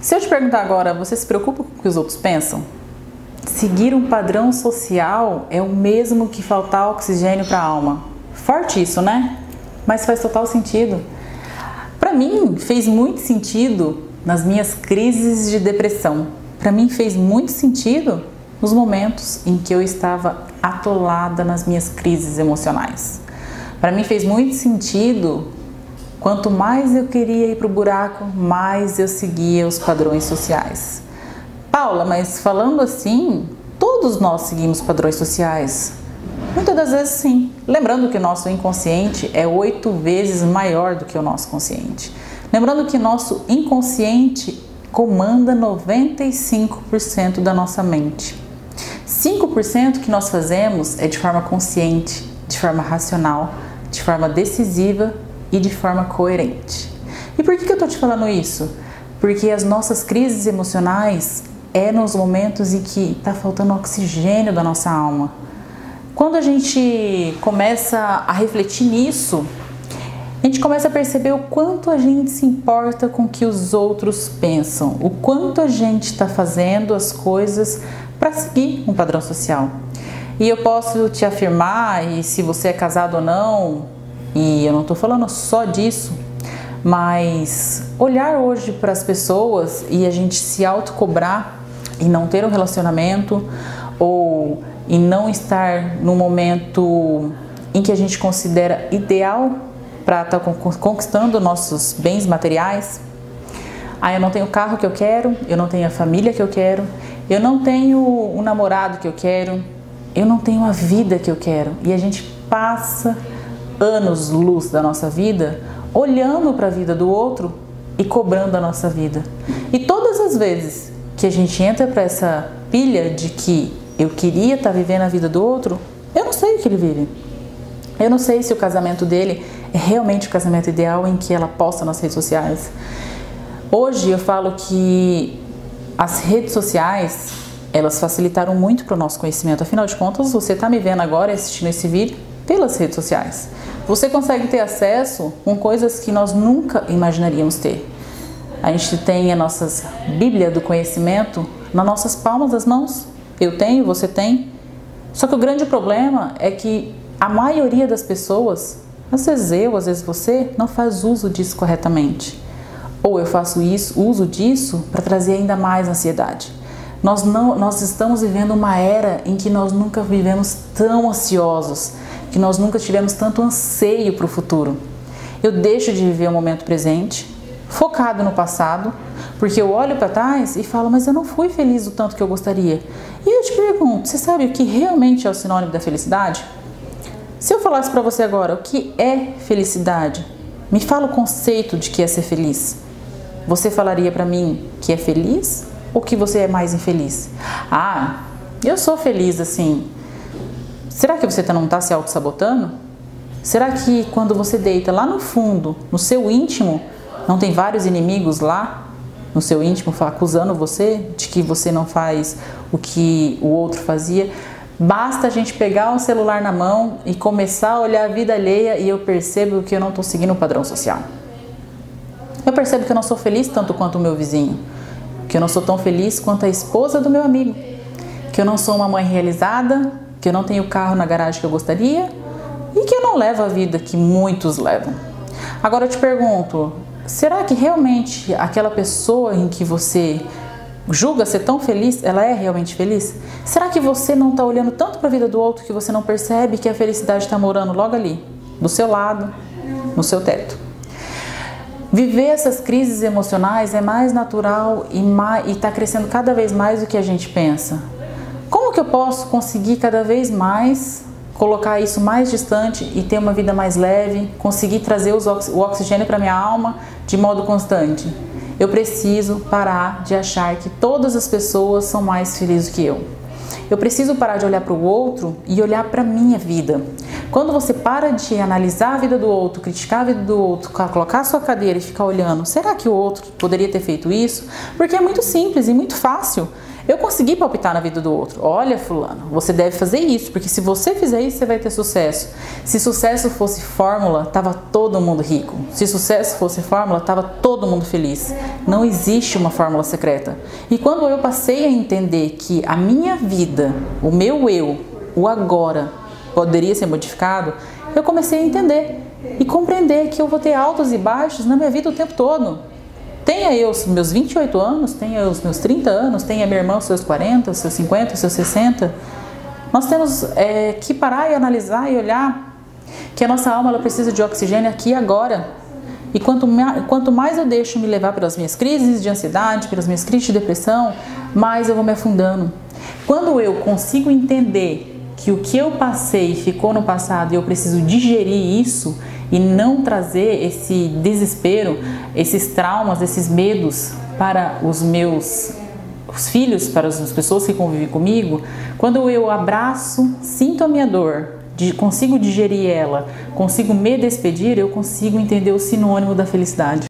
Se eu te perguntar agora, você se preocupa com o que os outros pensam? Seguir um padrão social é o mesmo que faltar oxigênio para a alma. Forte isso, né? Mas faz total sentido. Para mim, fez muito sentido nas minhas crises de depressão. Para mim, fez muito sentido nos momentos em que eu estava atolada nas minhas crises emocionais. Para mim, fez muito sentido Quanto mais eu queria ir para o buraco, mais eu seguia os padrões sociais. Paula, mas falando assim, todos nós seguimos padrões sociais. Muitas das vezes sim. Lembrando que o nosso inconsciente é oito vezes maior do que o nosso consciente. Lembrando que nosso inconsciente comanda 95% da nossa mente. 5% que nós fazemos é de forma consciente, de forma racional, de forma decisiva e de forma coerente. E por que, eu estou te falando isso? Porque as nossas crises emocionais é nos momentos em que está faltando oxigênio da nossa alma. Quando a gente começa a refletir nisso, a gente começa a perceber o quanto a gente se importa com o que os outros pensam, o quanto a gente está fazendo as coisas para seguir um padrão social. E eu posso te afirmar, e se você é casado ou não, e eu não estou falando só disso, mas olhar hoje para as pessoas e a gente se autocobrar e não ter um relacionamento ou e não estar no momento em que a gente considera ideal para estar tá conquistando nossos bens materiais. Ah, eu não tenho o carro que eu quero, eu não tenho a família que eu quero, eu não tenho o namorado que eu quero, eu não tenho a vida que eu quero. E a gente passa anos luz da nossa vida, olhando para a vida do outro e cobrando a nossa vida. E todas as vezes que a gente entra para essa pilha de que eu queria estar tá vivendo a vida do outro, eu não sei o que ele vive. Eu não sei se o casamento dele é realmente o casamento ideal em que ela posta nas redes sociais. Hoje eu falo que as redes sociais elas facilitaram muito para o nosso conhecimento. Afinal de contas, você está me vendo agora assistindo esse vídeo pelas redes sociais. Você consegue ter acesso com coisas que nós nunca imaginaríamos ter. A gente tem a nossa Bíblia do conhecimento nas nossas palmas das mãos. Eu tenho, você tem. Só que o grande problema é que a maioria das pessoas, às vezes eu, às vezes você, não faz uso disso corretamente. Ou eu faço isso, uso disso para trazer ainda mais ansiedade. Nós, não, nós estamos vivendo uma era em que nós nunca vivemos tão ansiosos que nós nunca tivemos tanto anseio para o futuro. Eu deixo de viver o momento presente, focado no passado, porque eu olho para trás e falo, mas eu não fui feliz o tanto que eu gostaria. E eu te pergunto, você sabe o que realmente é o sinônimo da felicidade? Se eu falasse para você agora o que é felicidade, me fala o conceito de que é ser feliz. Você falaria para mim que é feliz ou que você é mais infeliz? Ah, eu sou feliz assim, Será que você não está se auto-sabotando? Será que quando você deita lá no fundo, no seu íntimo, não tem vários inimigos lá no seu íntimo acusando você de que você não faz o que o outro fazia? Basta a gente pegar um celular na mão e começar a olhar a vida alheia e eu percebo que eu não estou seguindo o padrão social. Eu percebo que eu não sou feliz tanto quanto o meu vizinho, que eu não sou tão feliz quanto a esposa do meu amigo, que eu não sou uma mãe realizada que eu não tenho carro na garagem que eu gostaria e que eu não levo a vida que muitos levam. Agora eu te pergunto, será que realmente aquela pessoa em que você julga ser tão feliz, ela é realmente feliz? Será que você não está olhando tanto para a vida do outro que você não percebe que a felicidade está morando logo ali, do seu lado, no seu teto? Viver essas crises emocionais é mais natural e está crescendo cada vez mais do que a gente pensa. Como que eu posso conseguir cada vez mais colocar isso mais distante e ter uma vida mais leve, conseguir trazer o oxigênio para minha alma de modo constante? Eu preciso parar de achar que todas as pessoas são mais felizes que eu. Eu preciso parar de olhar para o outro e olhar para minha vida. Quando você para de analisar a vida do outro, criticar a vida do outro, colocar a sua cadeira e ficar olhando, será que o outro poderia ter feito isso? Porque é muito simples e muito fácil Eu consegui palpitar na vida do outro. Olha, fulano, você deve fazer isso, porque se você fizer isso, você vai ter sucesso. Se sucesso fosse fórmula, tava todo mundo rico. Se sucesso fosse fórmula, tava todo mundo feliz. Não existe uma fórmula secreta. E quando eu passei a entender que a minha vida, o meu eu, o agora, poderia ser modificado, eu comecei a entender e compreender que eu vou ter altos e baixos na minha vida o tempo todo. Tenha eu os meus 28 anos, tenha os meus 30 anos, tenha minha irmã os seus 40, os seus 50, os seus 60. Nós temos é, que parar e analisar e olhar que a nossa alma ela precisa de oxigênio aqui e agora. E quanto, quanto mais eu deixo me levar pelas minhas crises de ansiedade, pelas minhas crises de depressão, mais eu vou me afundando. Quando eu consigo entender que o que eu passei ficou no passado e eu preciso digerir isso, e não trazer esse desespero, esses traumas, esses medos para os meus os filhos, para as pessoas que convivem comigo, quando eu abraço, sinto a minha dor, consigo digerir ela, consigo me despedir, eu consigo entender o sinônimo da felicidade.